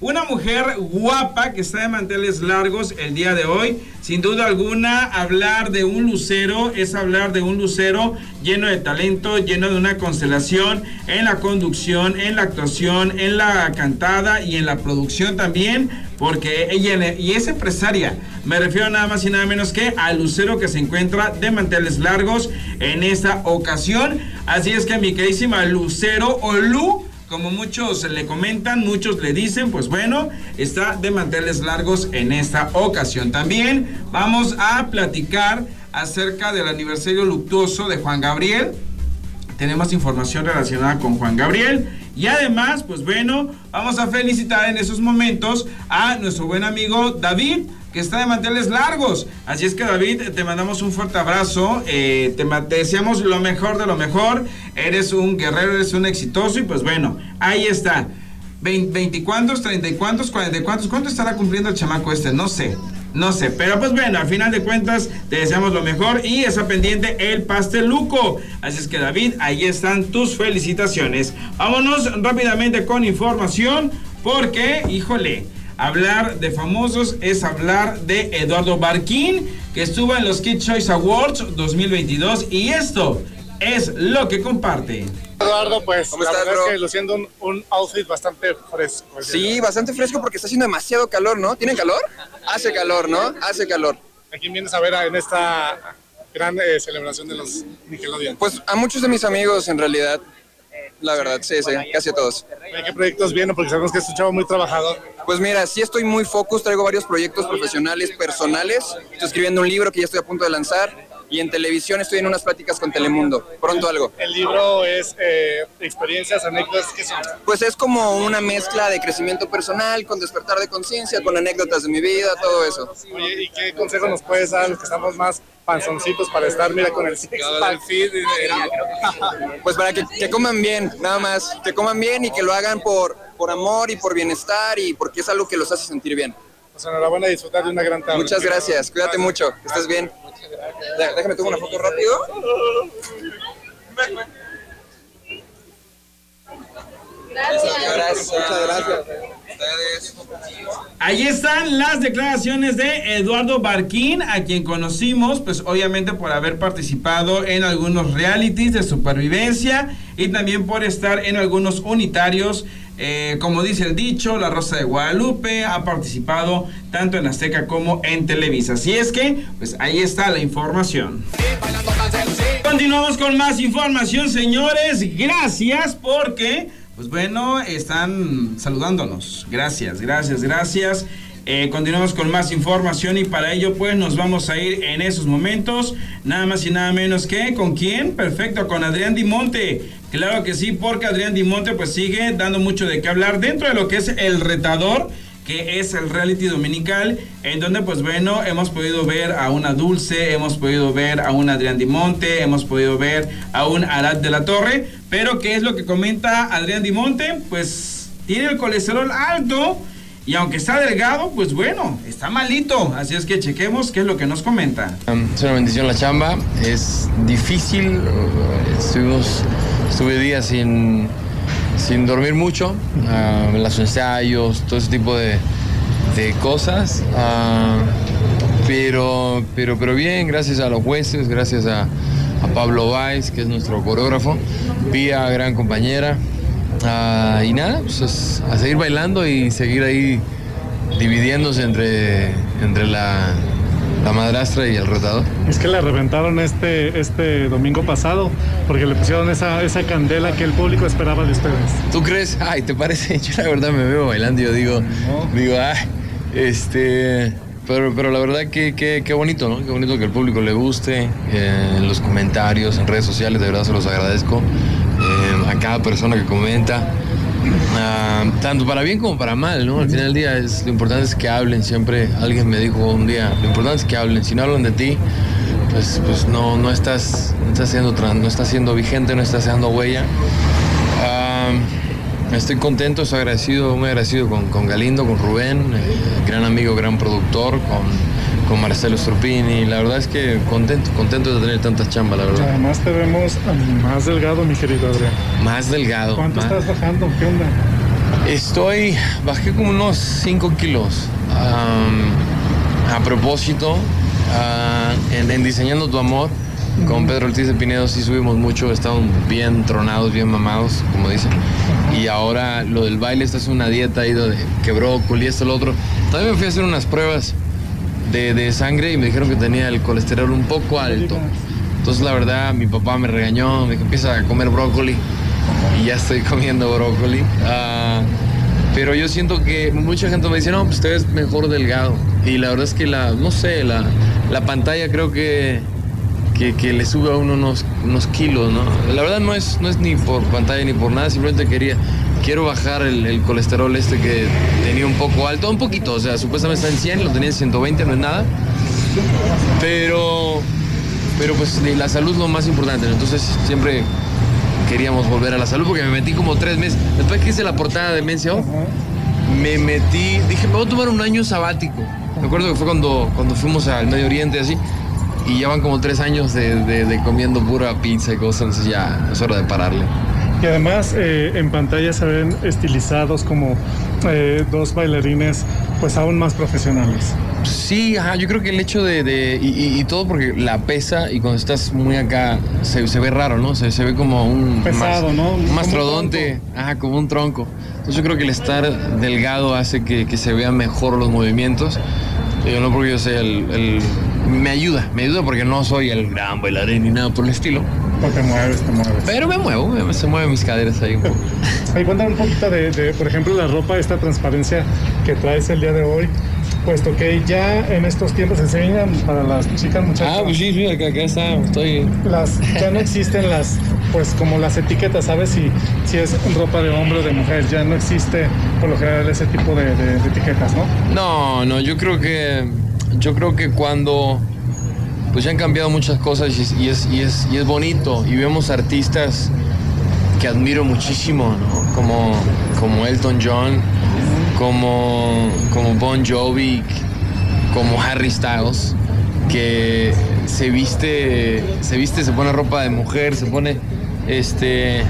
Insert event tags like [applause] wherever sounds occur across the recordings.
una mujer guapa que está de manteles largos el día de hoy. Sin duda alguna, hablar de un lucero es hablar de un lucero lleno de talento, lleno de una constelación en la conducción, en la actuación, en la cantada y en la producción también, porque ella y es empresaria. Me refiero nada más y nada menos que al lucero que se encuentra de manteles largos en esta ocasión. Así es que mi queridísima lucero o Lu como muchos le comentan, muchos le dicen, pues bueno, está de manteles largos en esta ocasión. También vamos a platicar acerca del aniversario luctuoso de Juan Gabriel. Tenemos información relacionada con Juan Gabriel. Y además, pues bueno, vamos a felicitar en esos momentos a nuestro buen amigo David que está de manteles largos. Así es que David, te mandamos un fuerte abrazo, eh, te, deseamos lo mejor de lo mejor, eres un guerrero, eres un exitoso y pues bueno, ahí está. 20, cuántos, 30 y cuántos, 40 y cuántos, ¿cuánto estará cumpliendo el chamaco este? No sé. No sé, pero pues bueno, al final de cuentas te deseamos lo mejor y está pendiente el pasteluco. Así es que David, ahí están tus felicitaciones. Vámonos rápidamente con información porque, híjole, Hablar de famosos es hablar de Eduardo Barquín, que estuvo en los Kid Choice Awards 2022 y esto es lo que comparte. Eduardo, pues ¿Cómo estás, bro? luciendo un, outfit bastante fresco. Sí, bastante fresco porque está haciendo demasiado calor, ¿no? ¿Tienen calor? Hace calor, ¿no? Hace calor. ¿A quién vienes a ver en esta gran eh, celebración de los Nickelodeon? Pues a muchos de mis amigos, en realidad. La verdad, sí, sí, casi a todos. qué proyectos vienen? Porque sabemos que es un chavo muy trabajador. Pues mira, sí estoy muy focus, traigo varios proyectos profesionales, personales. Estoy escribiendo un libro que ya estoy a punto de lanzar. Y en televisión estoy en unas pláticas con Telemundo. Pronto algo. ¿El libro es eh, experiencias, anécdotas? ¿Qué son? Pues es como una mezcla de crecimiento personal, con despertar de conciencia, con anécdotas de mi vida, todo eso. Oye, ¿y qué consejo nos puedes dar a los que estamos más panzoncitos para estar, mira, con el six [laughs] Pues para que, que, coman bien, nada más, que coman bien y que lo hagan por, por amor y por bienestar y porque es algo que los hace sentir bien. Pues enhorabuena a disfrutar de una gran tarde. Muchas gracias, cuídate mucho, que estés bien. Déjame tomar una foto rápido. Gracias. Muchas gracias. Ahí están las declaraciones de Eduardo Barquín, a quien conocimos, pues obviamente por haber participado en algunos realities de supervivencia y también por estar en algunos unitarios. Eh, como dice el dicho, La Rosa de Guadalupe ha participado tanto en Azteca como en Televisa. Así es que, pues ahí está la información. Continuamos con más información, señores. Gracias porque pues bueno, están saludándonos. Gracias, gracias, gracias. Eh, continuamos con más información y para ello pues nos vamos a ir en esos momentos, nada más y nada menos que con quién, perfecto, con Adrián Dimonte. Claro que sí, porque Adrián Dimonte pues sigue dando mucho de qué hablar dentro de lo que es el retador que es el reality dominical, en donde pues bueno, hemos podido ver a una Dulce, hemos podido ver a un Adrián Dimonte, hemos podido ver a un Arad de la Torre, pero ¿qué es lo que comenta Adrián Dimonte? Pues tiene el colesterol alto y aunque está delgado, pues bueno, está malito, así es que chequemos qué es lo que nos comenta. Es una bendición la chamba, es difícil, estuvimos, estuve días sin sin dormir mucho, uh, los ensayos, todo ese tipo de, cosas. Ah, pero, pero, pero bien, gracias a los jueces, gracias a, Pablo Valls, que es nuestro coreógrafo, Pía, gran compañera. Ah, y nada, pues a seguir bailando y seguir ahí dividiéndose entre, entre la, la madrastra y el rotador. Es que la reventaron este, este domingo pasado porque le pusieron esa, esa candela que el público esperaba de ustedes. ¿Tú crees? Ay, ¿te parece? [laughs] Yo la verdad me veo bailando y yo digo, digo, ay, este... Pero, pero la verdad que, que, bonito, ¿no? Qué bonito que el público le guste, eh, en los comentarios, en redes sociales, de verdad se los agradezco. A cada persona que comenta. Ah, tanto para bien como para mal, ¿no? Al final del día es, lo importante es que hablen siempre. Alguien me dijo un día, lo importante es que hablen. Si no hablan de ti, pues, pues no, no, estás, no, estás siendo, no estás siendo vigente, no estás dando huella. Ah, estoy contento, estoy agradecido, muy agradecido con, Galindo, con Rubén, eh, gran amigo, gran productor, con con Marcelo Sturpini. La verdad es que contento, contento de tener tantas chambas, la verdad. Además te vemos más delgado, mi querido Adrián. Más delgado. ¿Cuánto estás bajando? ¿Qué onda? Estoy, bajé como unos 5 kilos. a propósito, ah, en, Diseñando tu Amor, con Pedro Ortiz de Pinedo sí subimos mucho, estamos bien tronados, bien mamados, como dicen. Y ahora lo del baile, esta es una dieta, ido de que brócoli, esto, lo otro. También me fui a hacer unas pruebas de, de sangre y me dijeron que tenía el colesterol un poco alto. Entonces la verdad mi papá me regañó, me empieza a comer brócoli y ya estoy [laughs] comiendo brócoli. Ah, pero yo siento que mucha gente me dice, no, pues te ves mejor delgado. Y la verdad es que la, no sé, la, la pantalla creo que, que, le sube a uno unos, unos kilos, ¿no? La verdad no es, no es ni por pantalla ni por nada, simplemente quería, quiero bajar el, colesterol este que tenía un poco alto, un poquito, o sea, supuestamente está en 100, lo tenía en 120, no es nada. Pero, pero pues la salud es lo más importante, entonces siempre queríamos volver a la salud porque me metí como tres meses. Después que hice la portada de Mencio, me metí, dije, me voy a tomar un año sabático. Me acuerdo que fue cuando, cuando fuimos al Medio Oriente así. Y ya van como tres años de, comiendo pura pizza y cosas, entonces ya es hora de pararle. Y además eh, en pantalla se ven estilizados como eh, dos bailarines pues aún más profesionales. Sí, yo creo que el hecho de, y, todo porque la pesa y cuando estás muy acá se, ve raro, ¿no? Se, se ve como un pesado, ¿no? Un mastrodonte, ajá, como un tronco. Entonces yo creo que el estar delgado hace que, se vean mejor los movimientos. Yo no porque yo sea el, me ayuda, me ayuda porque no soy el gran bailarín ni nada por el estilo. Te mueves, te mueves. Pero me muevo, se mueven mis caderas ahí un poco. [laughs] Ahí cuéntame un poquito de, de, por ejemplo, la ropa, esta transparencia que traes el día de hoy puesto que ya en estos tiempos se enseñan para las chicas muchachas. Ah, pues sí, sí, acá, está, estoy. Las, ya no existen las, pues como las etiquetas, ¿sabes? Si, si es ropa de hombre o de mujer, ya no existe por lo general ese tipo de, etiquetas, ¿no? No, no, yo creo que, yo creo que cuando, pues ya han cambiado muchas cosas y es, y es, y es bonito y vemos artistas que admiro muchísimo, ¿no? Como, como Elton John como, como Bon Jovi, como Harry Styles, que se viste, se viste, se pone ropa de mujer, se pone este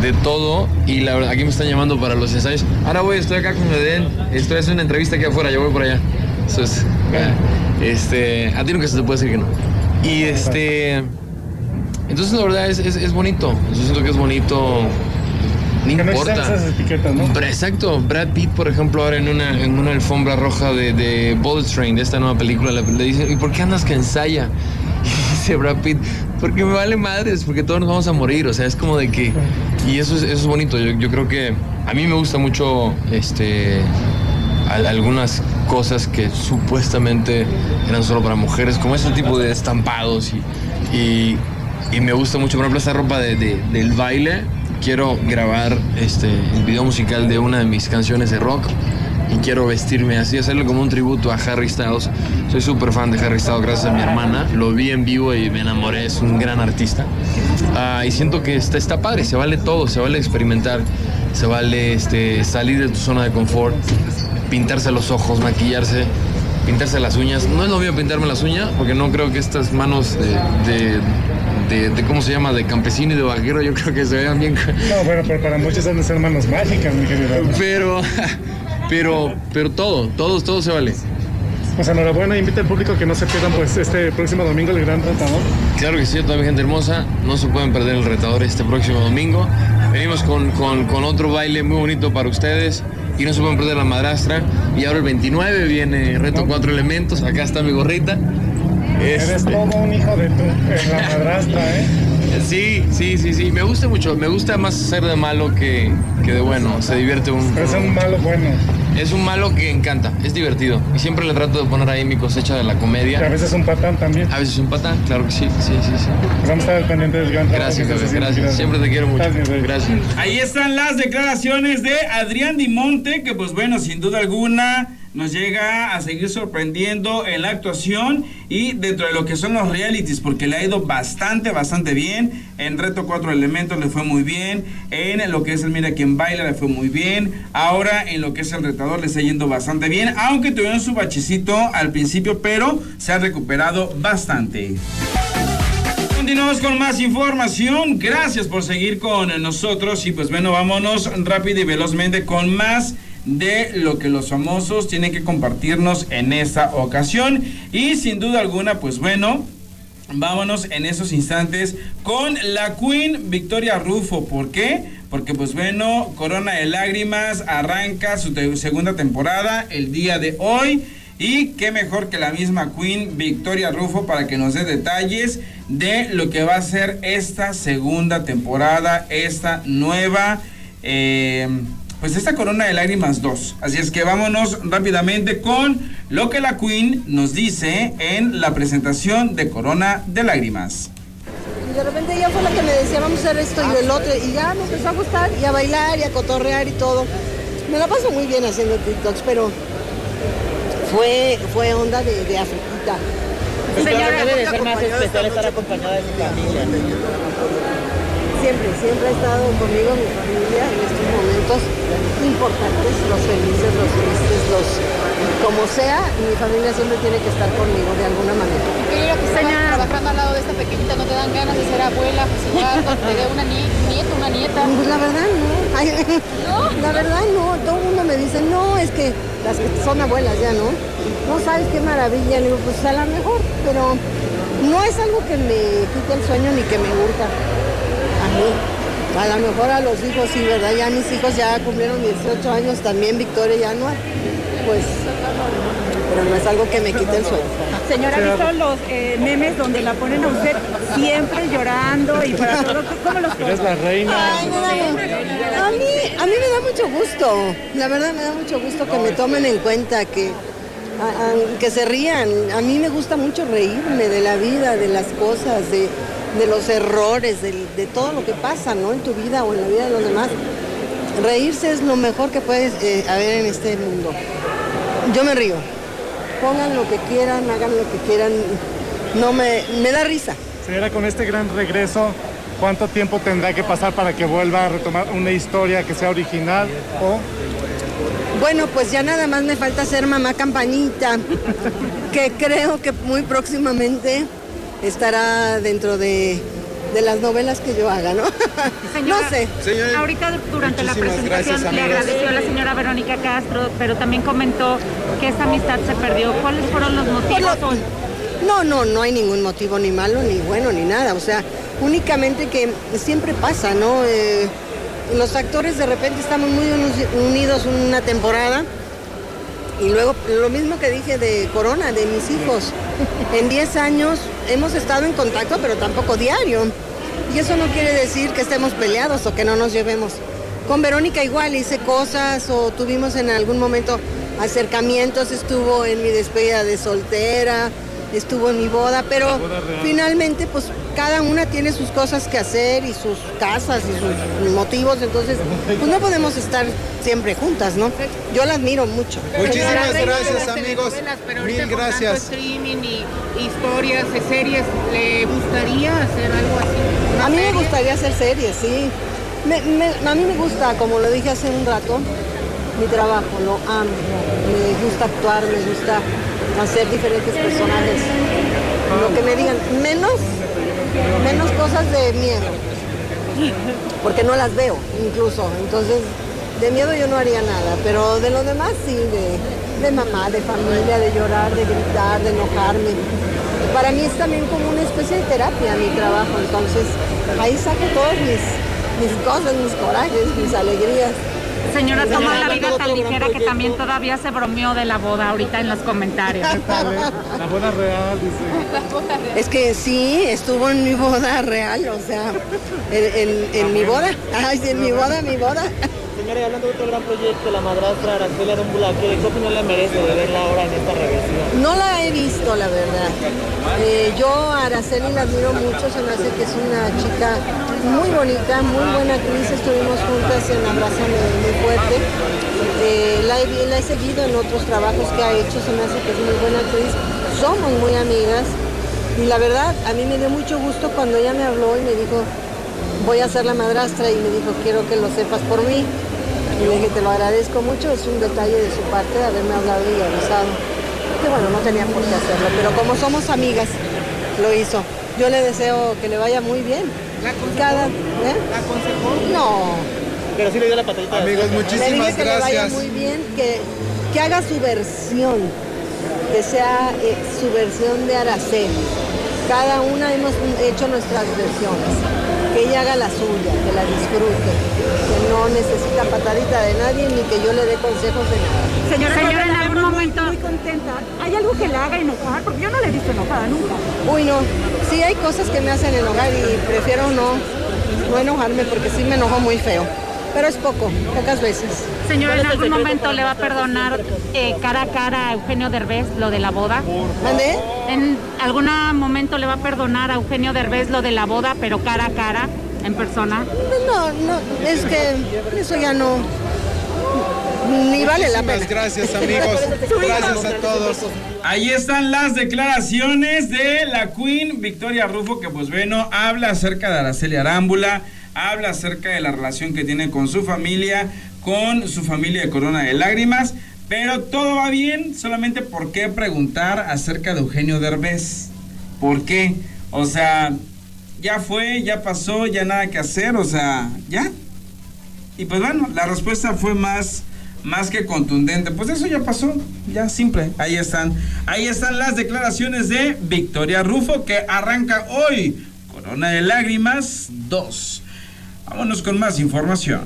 de todo y la verdad aquí me están llamando para los ensayos. Ahora voy, estoy acá con Eden, estoy haciendo una entrevista aquí afuera, yo voy por allá. Eso es, este, a ti nunca se te puede decir que no. Y este, entonces la verdad es, es, es bonito, yo siento que es bonito no importa. esas etiquetas, ¿no? Exacto. Brad Pitt, por ejemplo, ahora en una, en una alfombra roja de, de Bullet Train, de esta nueva película, le, dicen, ¿y por qué andas que ensaya? [laughs] Y dice Brad Pitt, porque me vale madres, porque todos nos vamos a morir. O sea, es como de que. Y eso es, eso es bonito. Yo, yo creo que a mí me gusta mucho este algunas cosas que supuestamente eran solo para mujeres, como ese tipo de estampados y, y, me gusta mucho, por ejemplo, esta ropa de, del baile quiero grabar este, el video musical de una de mis canciones de rock y quiero vestirme así, hacerle como un tributo a Harry Styles. Soy súper fan de Harry Styles gracias a mi hermana. Lo vi en vivo y me enamoré, es un gran artista. Ah, y siento que está, está padre, se vale todo, se vale experimentar, se vale este, salir de tu zona de confort, pintarse los ojos, maquillarse, pintarse las uñas. No es lo mío pintarme las uñas, porque no creo que estas manos de de, ¿cómo se llama? De campesino y de vaquero, yo creo que se vean bien. No, bueno, pero para muchos han de ser manos mágicas, mi querido. Pero, pero, pero todo, todo, todo se vale. Pues enhorabuena, invita al público que no se pierdan pues este próximo domingo el Gran Retador. Claro que sí, toda mi gente hermosa, no se pueden perder el Retador este próximo domingo. Venimos con, con, con otro baile muy bonito para ustedes y no se pueden perder la madrastra. Y ahora el 29 viene Reto Cuatro Elementos, acá está mi gorrita. Eres este. todo un hijo de tu la madrastra, ¿eh? Sí, sí, sí, sí. Me gusta mucho. Me gusta más ser de malo que, que de bueno. Se divierte un. Pero es un malo bueno. Es un malo que encanta, es divertido. Y siempre le trato de poner ahí mi cosecha de la comedia. a veces un patán también. A veces un patán, claro que sí, sí, sí. sí. Pues vamos a estar pendientes del gran Gracias, gracias, gracias. Siempre te quiero mucho. Gracias, gracias. Ahí están las declaraciones de Adrián Dimonte, que pues bueno, sin duda alguna nos llega a seguir sorprendiendo en la actuación y dentro de lo que son los realities, porque le ha ido bastante, bastante bien. En Reto Cuatro Elementos le fue muy bien. En lo que es el Mira quien baila le fue muy bien. Ahora en lo que es el retador le está yendo bastante bien, aunque tuvieron su bachecito al principio, pero se ha recuperado bastante. Continuamos con más información. Gracias por seguir con nosotros. Y pues bueno, vámonos rápido y velozmente con más de lo que los famosos tienen que compartirnos en esta ocasión. Y sin duda alguna, pues bueno, vámonos en esos instantes con la Queen Victoria Rufo. ¿Por qué? Porque pues bueno, Corona de Lágrimas arranca su segunda temporada el día de hoy. Y qué mejor que la misma Queen Victoria Rufo para que nos dé detalles de lo que va a ser esta segunda temporada, esta nueva, eh, pues esta Corona de Lágrimas 2. Así es que vámonos rápidamente con lo que la Queen nos dice en la presentación de Corona de Lágrimas. Y de repente ella fue la que me decía, vamos a hacer esto y el otro, y ya me empezó a gustar, y a bailar, y a cotorrear y todo. Me la paso muy bien haciendo TikToks, pero fue, fue onda de, de Afriquita. Señora, debe de ser más especial estar acompañada de su familia. Siempre, siempre ha estado conmigo mi familia en estos momentos importantes, los felices, los tristes, los como sea, mi familia siempre tiene que estar conmigo de alguna manera. Yo que Señora. trabajando al lado de esta pequeñita, ¿no te dan ganas de ser abuela, pues igual, [laughs] te dé una nieta, una nieta? Pues la verdad no. Ay, ¿No? [laughs] La verdad no, todo el mundo me dice, no, es que las que son abuelas ya, ¿no? No sabes qué maravilla, le digo, pues a lo mejor, pero no es algo que me quite el sueño ni que me urta a lo mejor a los hijos, sí, ¿verdad? Ya mis hijos ya cumplieron 18 años, también Victoria ya no. Pues, pero no es algo que me quite el sueño. Señora, ¿ha visto los eh, memes donde la ponen a usted siempre llorando y para todo? ¿Cómo los Eres la reina. Ay, me da- a, mí, a mí me da mucho gusto, la verdad me da mucho gusto que me tomen en cuenta, que, a- a- que se rían. A mí me gusta mucho reírme de la vida, de las cosas, de, de los errores, de, todo lo que pasa ¿no? en tu vida o en la vida de los demás. Reírse es lo mejor que puedes eh, haber en este mundo. Yo me río. Pongan lo que quieran, hagan lo que quieran. No me, me da risa. Señora, con este gran regreso, ¿cuánto tiempo tendrá que pasar para que vuelva a retomar una historia que sea original o Bueno, pues ya nada más me falta ser mamá campañita, [laughs] que creo que muy próximamente estará dentro de, de las novelas que yo haga, ¿no? [laughs] no sé. Ahorita durante la presentación gracias, le agradeció a la señora Verónica Castro, pero también comentó que esa amistad se perdió. ¿Cuáles fueron los motivos? Por lo- No, no, no hay ningún motivo ni malo, ni bueno, ni nada. O sea, únicamente que siempre pasa, ¿no? Eh, los actores de repente estamos muy uni- unidos una temporada y luego lo mismo que dije de Corona, de mis hijos. En 10 años hemos estado en contacto, pero tampoco diario. Y eso no quiere decir que estemos peleados o que no nos llevemos. Con Verónica igual hice cosas o tuvimos en algún momento acercamientos, estuvo en mi despedida de soltera, estuvo en mi boda, pero boda finalmente pues cada una tiene sus cosas que hacer y sus casas y sus motivos, entonces pues no podemos estar siempre juntas, ¿no? Yo la admiro mucho. Muchísimas gracias, amigos. Pero Mil ahorita con tanto gracias. streaming y historias de series, ¿le gustaría hacer algo así? ¿Una A mí me gustaría hacer series, sí. Me- me- a mí me gusta, como lo dije hace un rato, mi trabajo, lo amo. Me gusta actuar, me gusta hacer diferentes personajes. Lo que me digan, menos, menos cosas de miedo. Porque no las veo, incluso. Entonces, de miedo yo no haría nada, pero de lo demás sí, de, de mamá, de familia, de llorar, de gritar, de enojarme. Para mí es también como una especie de terapia mi trabajo, entonces ahí saco todas mis, mis cosas, mis corajes, mis alegrías. Señora, toma la vida tan ligera que también todavía se bromeó de la boda ahorita en los comentarios. [laughs] La boda real, dice. Es que sí, estuvo en mi boda real, o sea, en, en- en mi boda, ay, sí, en mi boda, mi boda. Señora, hablando de otro gran proyecto, la madrastra Araceli Arámbula, ¿qué opinión le merece de verla ahora en esta reversión? No la he visto, la verdad. Eh, yo a Araceli la admiro mucho, se me hace que es una chica muy bonita, muy buena actriz. Estuvimos juntas en Abrázame muy fuerte. Eh, la, he, la he seguido en otros trabajos que ha hecho, se me hace que es muy buena actriz. Somos muy amigas. Y la verdad, a mí me dio mucho gusto cuando ella me habló y me dijo, voy a ser la madrastra y me dijo, quiero que lo sepas por mí. Y le dije, te lo agradezco mucho, es un detalle de su parte de haberme hablado y avisado. Que bueno, no tenía por qué hacerlo, pero como somos amigas, lo hizo. yo le deseo que le vaya muy bien. ¿La aconsejó? Cada, ¿eh? ¿La aconsejó? No, Pero sí le dio la patadita. Amigos, le dije muchísimas que le vaya gracias. muy bien, que, que haga su versión, que sea eh, su versión de Araceli. Cada una hemos hecho nuestras versiones. Que ella haga la suya, que la disfrute, que no necesita patadita de nadie ni que yo le dé consejos de nada. Señora, Señora, en la algún momento- Muy contenta. ¿Hay algo que la haga enojar? Porque yo no la he visto enojada nunca. Uy, no. Sí hay cosas que me hacen enojar y prefiero no, no enojarme porque sí me enojo muy feo. Pero es poco, pocas veces. Señora, ¿Cuál en algún momento le va a perdonar eh, cara a cara a Eugenio Derbez lo de la boda. ¿Mande? En algún momento le va a perdonar a Eugenio Derbez lo de la boda, pero cara a cara, en persona. No, no, es que eso ya no. Ni vale la Muchísimas pena. gracias, amigos. [laughs] Gracias a todos. Ahí están las declaraciones de la Queen Victoria Rufo, que pues bueno, habla acerca de Araceli Arámbula, habla acerca de la relación que tiene con su familia, con su familia de Corona de Lágrimas, pero todo va bien, solamente por qué preguntar acerca de Eugenio Derbez. ¿Por qué? O sea, ya fue, ya pasó, ya nada que hacer, o sea, ya. Y pues bueno, la respuesta fue más, más que contundente. Pues eso ya pasó, ya simple. Ahí están. Ahí están las declaraciones de Victoria Rufo que arranca hoy. Corona de Lágrimas 2. Vámonos con más información.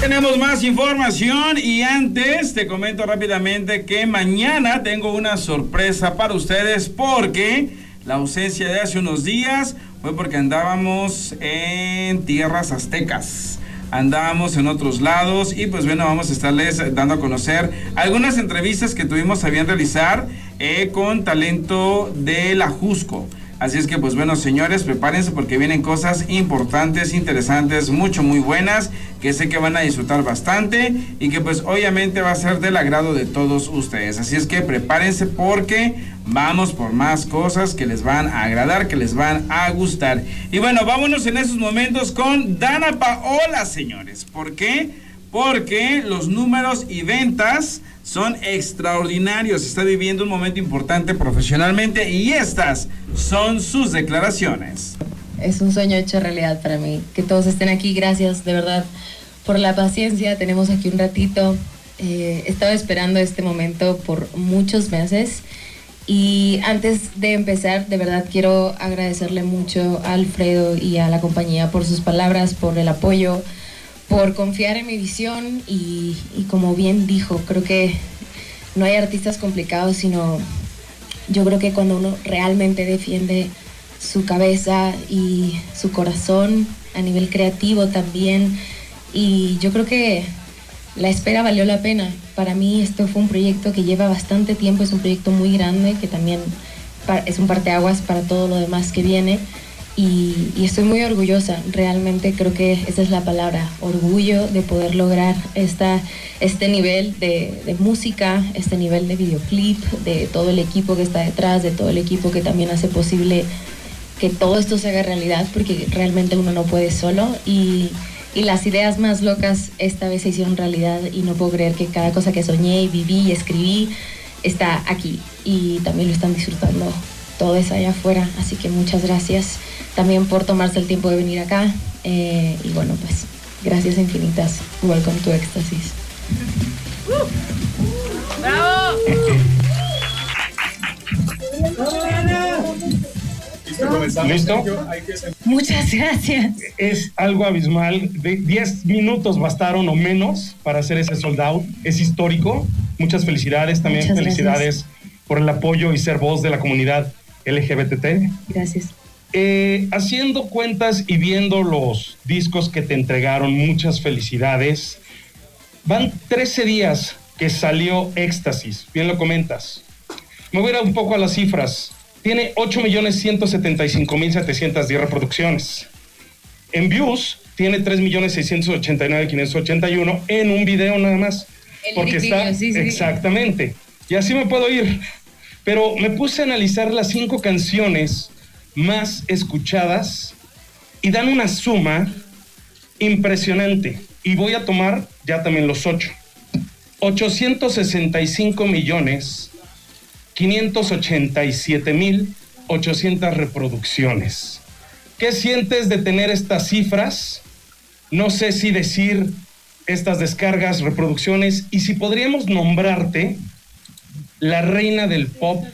Tenemos más información y antes te comento rápidamente que mañana tengo una sorpresa para ustedes porque la ausencia de hace unos días fue porque andábamos en tierras aztecas. Andábamos en otros lados y pues bueno, vamos a estarles dando a conocer algunas entrevistas que tuvimos a bien realizar eh, con talento de la Jusco. Así es que pues bueno señores, prepárense porque vienen cosas importantes, interesantes, mucho muy buenas, que sé que van a disfrutar bastante y que pues obviamente va a ser del agrado de todos ustedes. Así es que prepárense porque vamos por más cosas que les van a agradar, que les van a gustar. Y bueno, vámonos en esos momentos con Dana Paola, señores. ¿Por qué? Porque los números y ventas son extraordinarios. Está viviendo un momento importante profesionalmente y estas son sus declaraciones. Es un sueño hecho realidad para mí. Que todos estén aquí, gracias de verdad por la paciencia. Tenemos aquí un ratito. Eh, estaba esperando este momento por muchos meses. Y antes de empezar, de verdad quiero agradecerle mucho a Alfredo y a la compañía por sus palabras, por el apoyo, por confiar en mi visión y, como bien dijo, creo que no hay artistas complicados, sino yo creo que cuando uno realmente defiende su cabeza y su corazón a nivel creativo también, y yo creo que la espera valió la pena. Para mí esto fue un proyecto que lleva bastante tiempo, es un proyecto muy grande que también es un parteaguas para todo lo demás que viene. Y, estoy muy orgullosa, realmente creo que esa es la palabra, orgullo de poder lograr esta, este nivel de, de música, este nivel de videoclip, de todo el equipo que está detrás, de todo el equipo que también hace posible que todo esto se haga realidad, porque realmente uno no puede solo. Y, y las ideas más locas esta vez se hicieron realidad y no puedo creer que cada cosa que soñé y viví y escribí está aquí y también lo están disfrutando todo es allá afuera. Así que muchas gracias también por tomarse el tiempo de venir acá. Eh, y bueno, pues gracias infinitas. Welcome to Éxtasis. ¿Listo? Muchas gracias. Es algo abismal. De 10 minutos bastaron o menos para hacer ese sold out. Es histórico. Muchas felicidades. También Muchas felicidades por el apoyo y ser voz de la comunidad LGBT. Gracias. Eh, haciendo cuentas y viendo los discos que te entregaron, muchas felicidades. Van 13 días que salió Éxtasis, bien lo comentas. Me voy a ir un poco a las cifras. Tiene 8.175.710 reproducciones. En views tiene 3.689.581 en un video nada más. El porque está video, sí, sí. exactamente. Y así me puedo ir. Pero me puse a analizar las cinco canciones más escuchadas y dan una suma impresionante. Y voy a tomar ya también los ocho. 865 millones 587.800 reproducciones. ¿Qué sientes de tener estas cifras? No sé si decir estas descargas, reproducciones, y si podríamos nombrarte la reina del pop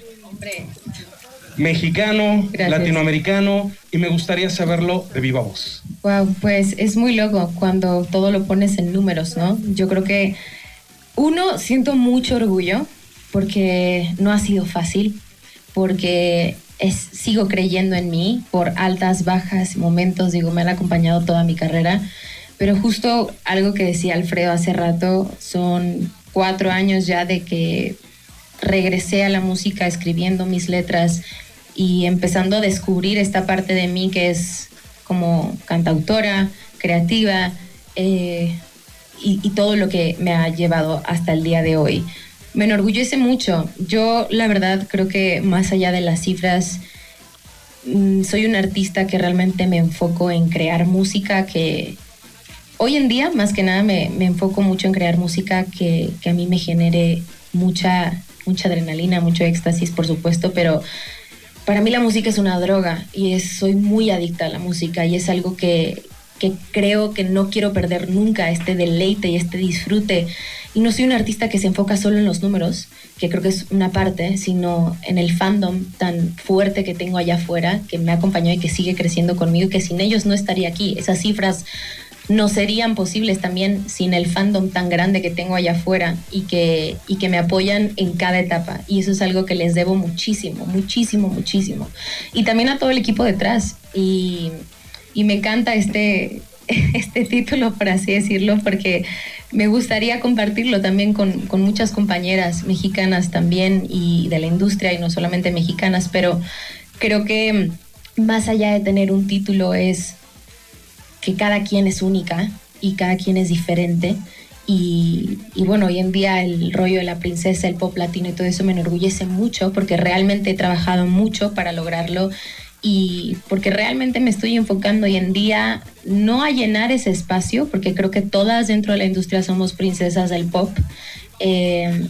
mexicano, latinoamericano, y me gustaría saberlo de viva voz. Wow, pues es muy loco cuando todo lo pones en números, ¿no? Yo creo que uno siento mucho orgullo porque no ha sido fácil, porque es, sigo creyendo en mí por altas, bajas, momentos, digo, me han acompañado toda mi carrera, pero justo algo que decía Alfredo hace rato, son cuatro años ya de que regresé a la música escribiendo mis letras y empezando a descubrir esta parte de mí que es como cantautora, creativa eh, y, todo lo que me ha llevado hasta el día de hoy. Me enorgullece mucho. Yo la verdad creo que más allá de las cifras, mm, soy un artista que realmente me enfoco en crear música que hoy en día más que nada me, me enfoco mucho en crear música que, que a mí me genere mucha, mucha adrenalina, mucho éxtasis por supuesto, pero para mí la música es una droga y es, soy muy adicta a la música y es algo que, que creo que no quiero perder nunca, este deleite y este disfrute. Y no soy un artista que se enfoca solo en los números, que creo que es una parte, sino en el fandom tan fuerte que tengo allá afuera, que me ha acompañado y que sigue creciendo conmigo que sin ellos no estaría aquí. Esas cifras no serían posibles también sin el fandom tan grande que tengo allá afuera y que, y que me apoyan en cada etapa. Y eso es algo que les debo muchísimo, muchísimo, muchísimo. Y también a todo el equipo detrás. Y, y me encanta este, [laughs] este título, por así decirlo, porque me gustaría compartirlo también con, con, muchas compañeras mexicanas también y de la industria y no solamente mexicanas, pero creo que más allá de tener un título es que cada quien es única y cada quien es diferente. Y, y, bueno, hoy en día el rollo de la princesa, el pop latino y todo eso me enorgullece mucho porque realmente he trabajado mucho para lograrlo y porque realmente me estoy enfocando hoy en día no a llenar ese espacio, porque creo que todas dentro de la industria somos princesas del pop, eh,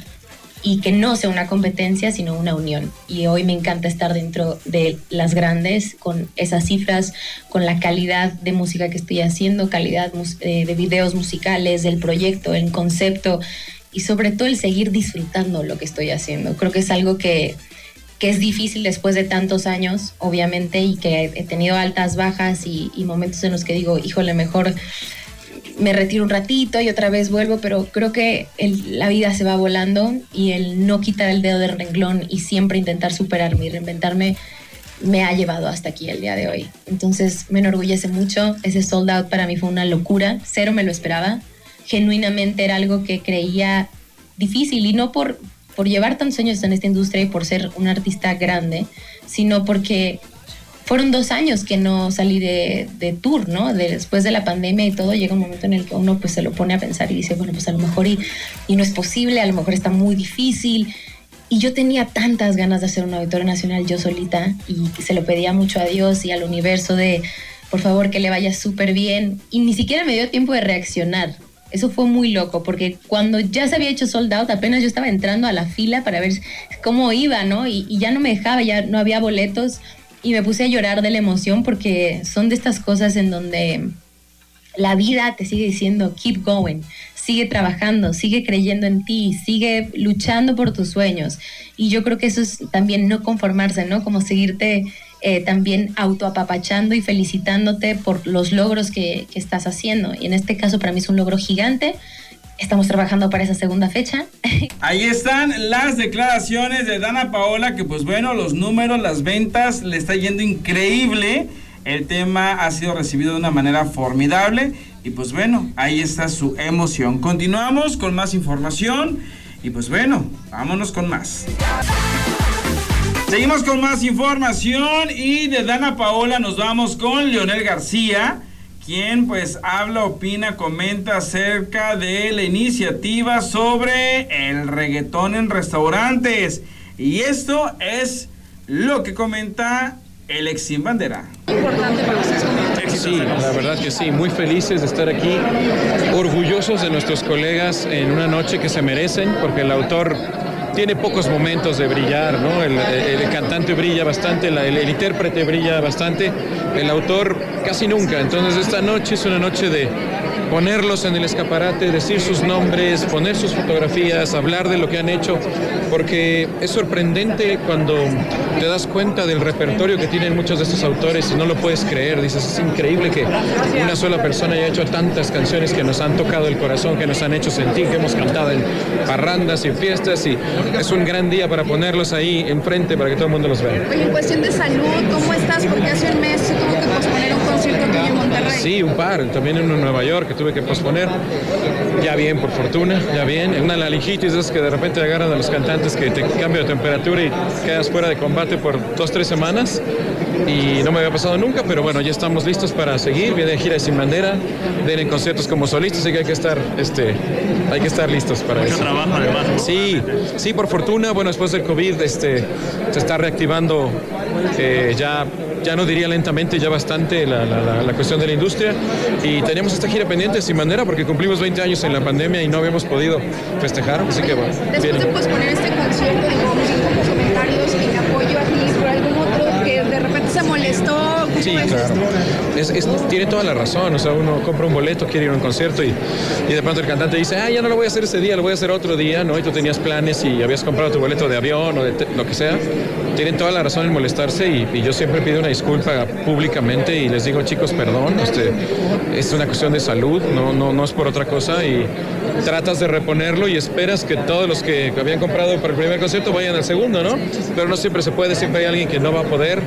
y que no sea una competencia, sino una unión. Y hoy me encanta estar dentro de las grandes, con esas cifras, con la calidad de música que estoy haciendo, calidad eh, de videos musicales, del proyecto, el concepto, y sobre todo el seguir disfrutando lo que estoy haciendo. Creo que es algo que que es difícil después de tantos años, obviamente, y que he tenido altas, bajas y, y momentos en los que digo, híjole, mejor me retiro un ratito y otra vez vuelvo, pero creo que la vida se va volando y el no quitar el dedo del renglón y siempre intentar superarme y reinventarme me ha llevado hasta aquí el día de hoy. Entonces me enorgullece mucho, ese sold out para mí fue una locura, cero me lo esperaba, genuinamente era algo que creía difícil y no por, por llevar tantos años en esta industria y por ser un artista grande, sino porque fueron dos años que no salí de, de tour, ¿no? después de la pandemia y todo, llega un momento en el que uno pues se lo pone a pensar y dice, bueno, pues a lo mejor y, y no es posible, a lo mejor está muy difícil. Y yo tenía tantas ganas de hacer un auditorio nacional yo solita y se lo pedía mucho a Dios y al universo de, por favor, que le vaya súper bien. Y ni siquiera me dio tiempo de reaccionar. Eso fue muy loco, porque cuando ya se había hecho sold out, apenas yo estaba entrando a la fila para ver cómo iba, ¿no? Y, y, ya no me dejaba, ya no había boletos. Y me puse a llorar de la emoción porque son de estas cosas en donde la vida te sigue diciendo, keep going, sigue trabajando, sigue creyendo en ti, sigue luchando por tus sueños. Y yo creo que eso es también no conformarse, ¿no? Como seguirte eh, también autoapapachando y felicitándote por los logros que, que, estás haciendo. Y en este caso para mí es un logro gigante. Estamos trabajando para esa segunda fecha. [laughs] Ahí están las declaraciones de Dana Paola, que pues bueno, los números, las ventas, le está yendo increíble. El tema ha sido recibido de una manera formidable. Y pues bueno, ahí está su emoción. Continuamos con más información. Y pues bueno, vámonos con más. Seguimos con más información y de Dana Paola nos vamos con Leonel García, quien pues habla, opina, comenta acerca de la iniciativa sobre el reggaetón en restaurantes. Y esto es lo que comenta el ex sin bandera. Sí, la verdad que sí, muy felices de estar aquí, orgullosos de nuestros colegas en una noche que se merecen, porque el autor tiene pocos momentos de brillar, ¿no? El, cantante brilla bastante, el, el intérprete brilla bastante, el autor casi nunca. Entonces esta noche es una noche de ponerlos en el escaparate, decir sus nombres, poner sus fotografías, hablar de lo que han hecho, porque es sorprendente cuando te das cuenta del repertorio que tienen muchos de estos autores y no lo puedes creer. Dices, es increíble que una sola persona haya hecho tantas canciones que nos han tocado el corazón, que nos han hecho sentir que hemos cantado en parrandas y fiestas y es un gran día para ponerlos ahí enfrente para que todo el mundo los vea. Oye, en cuestión de salud, ¿cómo estás? Porque hace un mes tuvo que posponer un concierto tuyo en Monterrey. Sí, un par, también en Nueva York que tuve que posponer. Ya bien, por fortuna, ya bien. Una laringitis es que de repente agarran a los cantantes que te cambia de temperatura y quedas fuera de combate por dos, tres semanas. Y no me había pasado nunca, pero bueno, ya estamos listos para seguir. Viene gira Sin Bandera, vienen conciertos como solistas, así que hay que estar, este, hay que estar listos para Mucho eso. trabajo, además. Sí, sí, por fortuna, bueno, después del COVID este, se está reactivando eh, ya, ya no diría lentamente, ya bastante la, la- la- la cuestión de la industria. Y teníamos esta gira pendiente sin bandera porque cumplimos 20 años en la pandemia y no habíamos podido festejar, así que bueno. Después de posponer este concierto, digo, muchos comentarios en apoyo a ti por algún otro que de repente se molestó. ¿Cómo Sí, claro. Es- es- tiene toda la razón. O sea, uno compra un boleto, quiere ir a un concierto y, y de pronto el cantante dice, ah, ya no lo voy a hacer ese día, lo voy a hacer otro día, ¿no? Y tú tenías planes y habías comprado tu boleto de avión o de lo que sea. Tienen toda la razón en molestarse y, y yo siempre pido una disculpa públicamente y les digo, chicos, perdón, este, es una cuestión de salud, no, no, no es por otra cosa y tratas de reponerlo y esperas que todos los que habían comprado para el primer concierto vayan al segundo, ¿no? Pero no siempre se puede, siempre hay alguien que no va a poder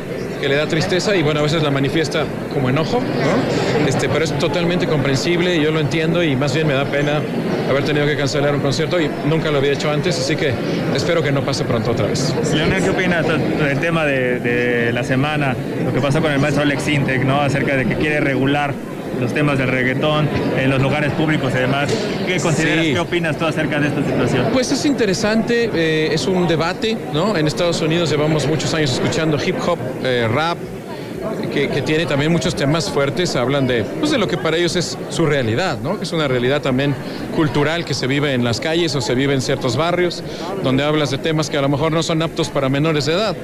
que le da tristeza y bueno, a veces la manifiesta como enojo, ¿no? Este, pero es totalmente comprensible, yo lo entiendo y más bien me da pena haber tenido que cancelar un concierto y nunca lo había hecho antes, así que espero que no pase pronto otra vez. Leonel, ¿qué opinas del tema de, de la semana, lo que pasó con el maestro Alex Intec, ¿no? Acerca de que quiere regular los temas del reggaetón en los lugares públicos y demás. ¿Qué consideras, Sí. qué opinas tú acerca de esta situación? Pues es interesante, eh, es un debate, ¿no? En Estados Unidos llevamos muchos años escuchando hip hop, eh, rap, que, que tiene también muchos temas fuertes, hablan de, pues de lo que para ellos es su realidad, ¿no? Que es una realidad también cultural que se vive en las calles o se vive en ciertos barrios, donde hablas de temas que a lo mejor no son aptos para menores de edad.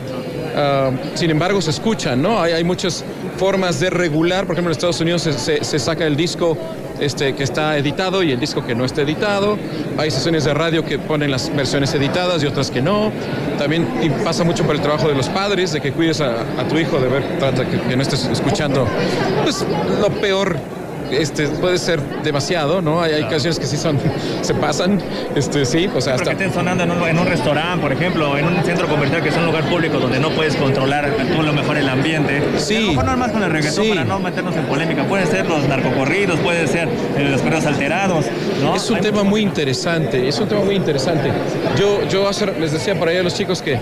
Ah, sin embargo, se escuchan, ¿no? Hay, hay muchas formas de regular, por ejemplo, en Estados Unidos se, se- se saca el disco este, que está editado y el disco que no está editado. Hay sesiones de radio que ponen las versiones editadas y otras que no. También pasa mucho por el trabajo de los padres, de que cuides a, a tu hijo, de ver, trata que, que no estés escuchando pues, lo peor. Este, puede ser demasiado, ¿no? Hay, hay canciones que sí son, [laughs] se pasan, este, sí, o sea, hasta... que estén sonando en un, en un restaurante, por ejemplo, en un centro comercial que es un lugar público donde no puedes controlar tú lo mejor el ambiente. Sí. A lo mejor no más con el reggaetón Sí. para no meternos en polémica. Pueden ser los narcocorridos, pueden ser eh, los perros alterados, ¿no? Es un Hay tema muy interesante, es un tema muy interesante. Yo, yo hace- les decía por ahí a los chicos que,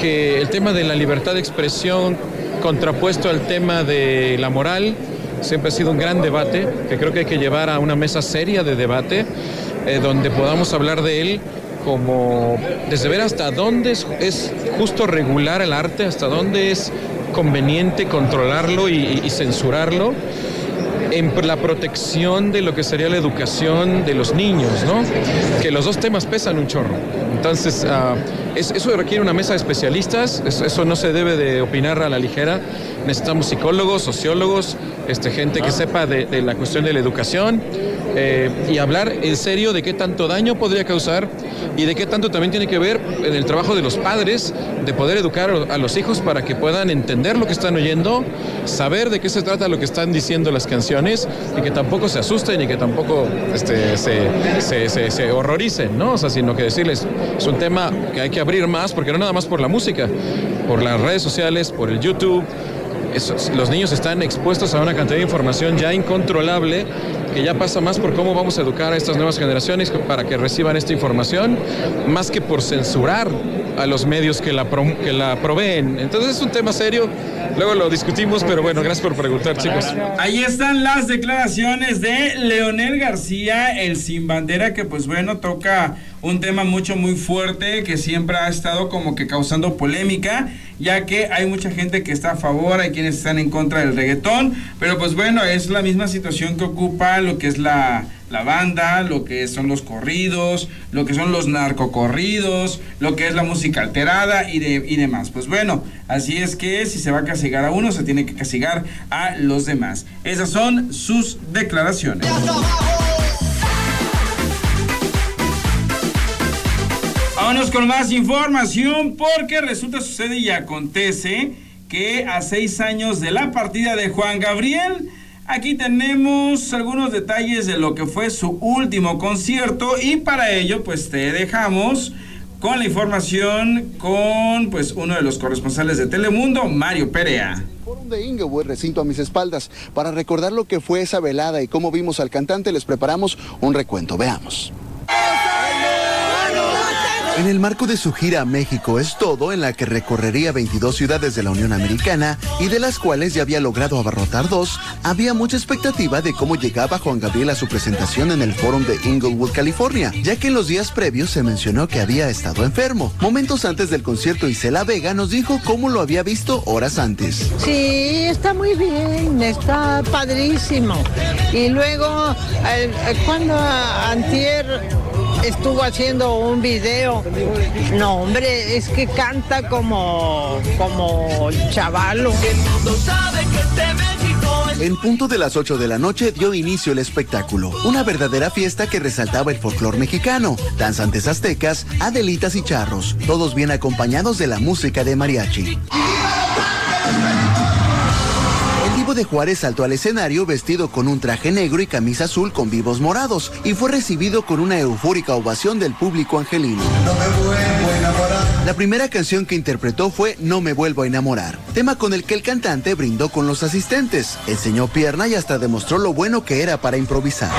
que el tema de la libertad de expresión contrapuesto al tema de la moral siempre ha sido un gran debate que creo que hay que llevar a una mesa seria de debate eh, donde podamos hablar de él como desde ver hasta dónde es, es justo regular el arte, hasta dónde es conveniente controlarlo y- y- censurarlo en la protección de lo que sería la educación de los niños, ¿no? Que los dos temas pesan un chorro. Entonces, ah, es- eso requiere una mesa de especialistas, es- eso no se debe de opinar a la ligera. Necesitamos psicólogos, sociólogos, este, gente que sepa de, de la cuestión de la educación eh, y hablar en serio de qué tanto daño podría causar y de qué tanto también tiene que ver en el trabajo de los padres de poder educar a los hijos para que puedan entender lo que están oyendo, saber de qué se trata lo que están diciendo las canciones y que tampoco se asusten y que tampoco este, se, se, se- se horroricen, ¿no? O sea, sino que decirles, es un tema que hay que abrir más, porque no nada más por la música, por las redes sociales, por el YouTube. Los niños están expuestos a una cantidad de información ya incontrolable que ya pasa más por cómo vamos a educar a estas nuevas generaciones para que reciban esta información, más que por censurar a los medios que la, que la proveen. Entonces es un tema serio, luego lo discutimos, pero bueno, gracias por preguntar, chicos. Ahí están las declaraciones de Leonel García, el sin bandera, que pues bueno, toca un tema mucho muy fuerte que siempre ha estado como que causando polémica, ya que hay mucha gente que está a favor, hay quienes están en contra del reggaetón, pero pues bueno, es la misma situación que ocupa lo que es la, la banda, lo que son los corridos, lo que son los narcocorridos, lo que es la música alterada y, de, y demás. Pues bueno, así es que si se va a castigar a uno, se tiene que castigar a los demás. Esas son sus declaraciones. Vámonos con más información porque resulta, sucede y acontece que a seis años de la partida de Juan Gabriel, aquí tenemos algunos detalles de lo que fue su último concierto y para ello pues te dejamos con la información con pues uno de los corresponsales de Telemundo, Mario Perea de Inglewood, recinto a mis espaldas. Para recordar lo que fue esa velada y cómo vimos al cantante, les preparamos un recuento. Veamos. En el marco de su gira México es todo, en la que recorrería 22 ciudades de la Unión Americana y de las cuales ya había logrado abarrotar dos, había mucha expectativa de cómo llegaba Juan Gabriel a su presentación en el Fórum de Inglewood, California, ya que en los días previos se mencionó que había estado enfermo. Momentos antes del concierto, Isela Vega nos dijo cómo lo había visto horas antes. Sí, está muy bien, está padrísimo. Y luego, eh, cuando Antier estuvo haciendo un video. No, hombre, es que canta como, como chavalo. En punto de las 8 de la noche dio inicio el espectáculo, una verdadera fiesta que resaltaba el folclor mexicano, danzantes aztecas, adelitas y charros, todos bien acompañados de la música de mariachi de Juárez saltó al escenario vestido con un traje negro y camisa azul con vivos morados y fue recibido con una eufórica ovación del público angelino. La primera canción que interpretó fue No me vuelvo a enamorar, tema con el que el cantante brindó con los asistentes, enseñó pierna y hasta demostró lo bueno que era para improvisar.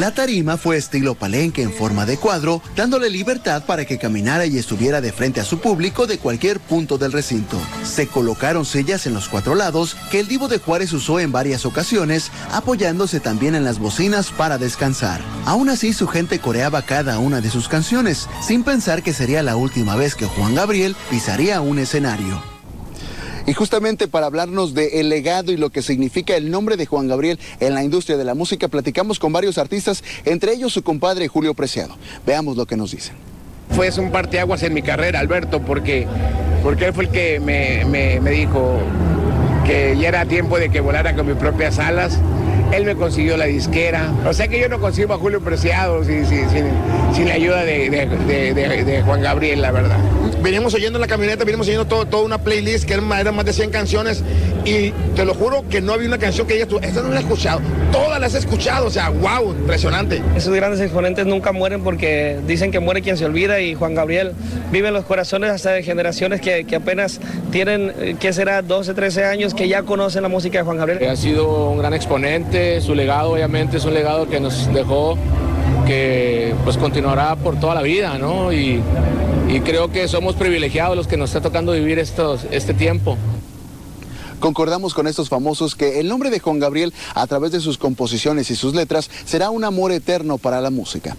La tarima fue estilo palenque en forma de cuadro, dándole libertad para que caminara y estuviera de frente a su público de cualquier punto del recinto. Se colocaron sillas en los cuatro lados que el Divo de Juárez usó en varias ocasiones, apoyándose también en las bocinas para descansar. Aún así, su gente coreaba cada una de sus canciones, sin pensar que sería la última vez que Juan Gabriel pisaría un escenario. Y justamente para hablarnos de el legado y lo que significa el nombre de Juan Gabriel en la industria de la música, platicamos con varios artistas, entre ellos su compadre Julio Preciado. Veamos lo que nos dicen. Fue un parteaguas en mi carrera, Alberto, porque, porque él fue el que me, me dijo que ya era tiempo de que volara con mis propias alas él me consiguió la disquera. O sea que yo no consigo a Julio Preciado sin, sin, la ayuda de, Juan Gabriel, la verdad. Venimos oyendo en la camioneta, venimos oyendo todo, toda una playlist que eran más de 100 canciones y te lo juro que no había una canción que ella tú, esta no la he escuchado, todas las he escuchado, o sea, wow, impresionante. Esos grandes exponentes nunca mueren porque dicen que muere quien se olvida y Juan Gabriel vive en los corazones hasta de generaciones que, que apenas tienen, eh, ¿qué será? 12, 13 años que ya conocen la música de Juan Gabriel. Ha sido un gran exponente su legado obviamente es un legado que nos dejó que pues continuará por toda la vida, ¿no? Y, creo que somos privilegiados los que nos está tocando vivir estos, este tiempo. Concordamos con estos famosos que el nombre de Juan Gabriel, a través de sus composiciones y sus letras, será un amor eterno para la música.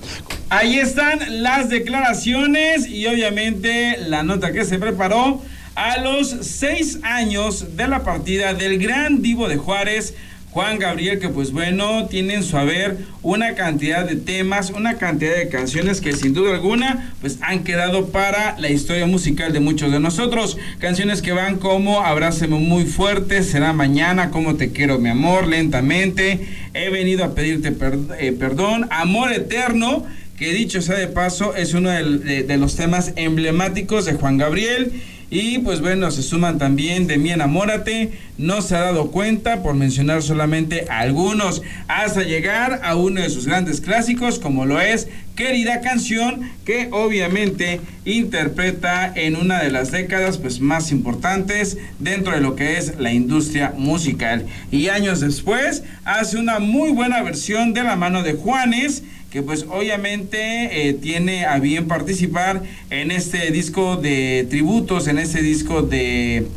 Ahí están las declaraciones y obviamente la nota que se preparó a los seis años de la partida del gran divo de Juárez, Juan Gabriel, que pues bueno, tiene en su haber una cantidad de temas, una cantidad de canciones que sin duda alguna pues han quedado para la historia musical de muchos de nosotros. Canciones que van como Abrázame muy fuerte, Será mañana, Como te quiero mi amor, Lentamente, He venido a pedirte eh, perdón, Amor eterno que dicho sea de paso es uno de los temas emblemáticos de Juan Gabriel y pues bueno, se suman también de mi enamórate, no se ha dado cuenta, por mencionar solamente algunos, hasta llegar a uno de sus grandes clásicos, como lo es Querida Canción, que obviamente interpreta en una de las décadas pues, más importantes dentro de lo que es la industria musical. Y años después hace una muy buena versión de la mano de Juanes, que pues obviamente eh, tiene a bien participar en este disco de tributos, en este disco de,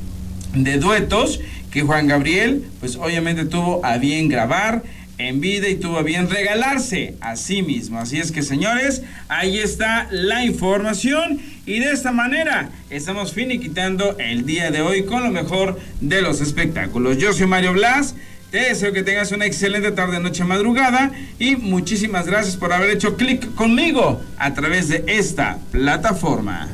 de duetos, que Juan Gabriel pues obviamente tuvo a bien grabar en vida y tuvo a bien regalarse a sí mismo. Así es que señores, ahí está la información y de esta manera estamos finiquitando el día de hoy con lo mejor de los espectáculos. Yo soy Mario Blas Te deseo que tengas una excelente tarde, noche, madrugada y muchísimas gracias por haber hecho clic conmigo a través de esta plataforma.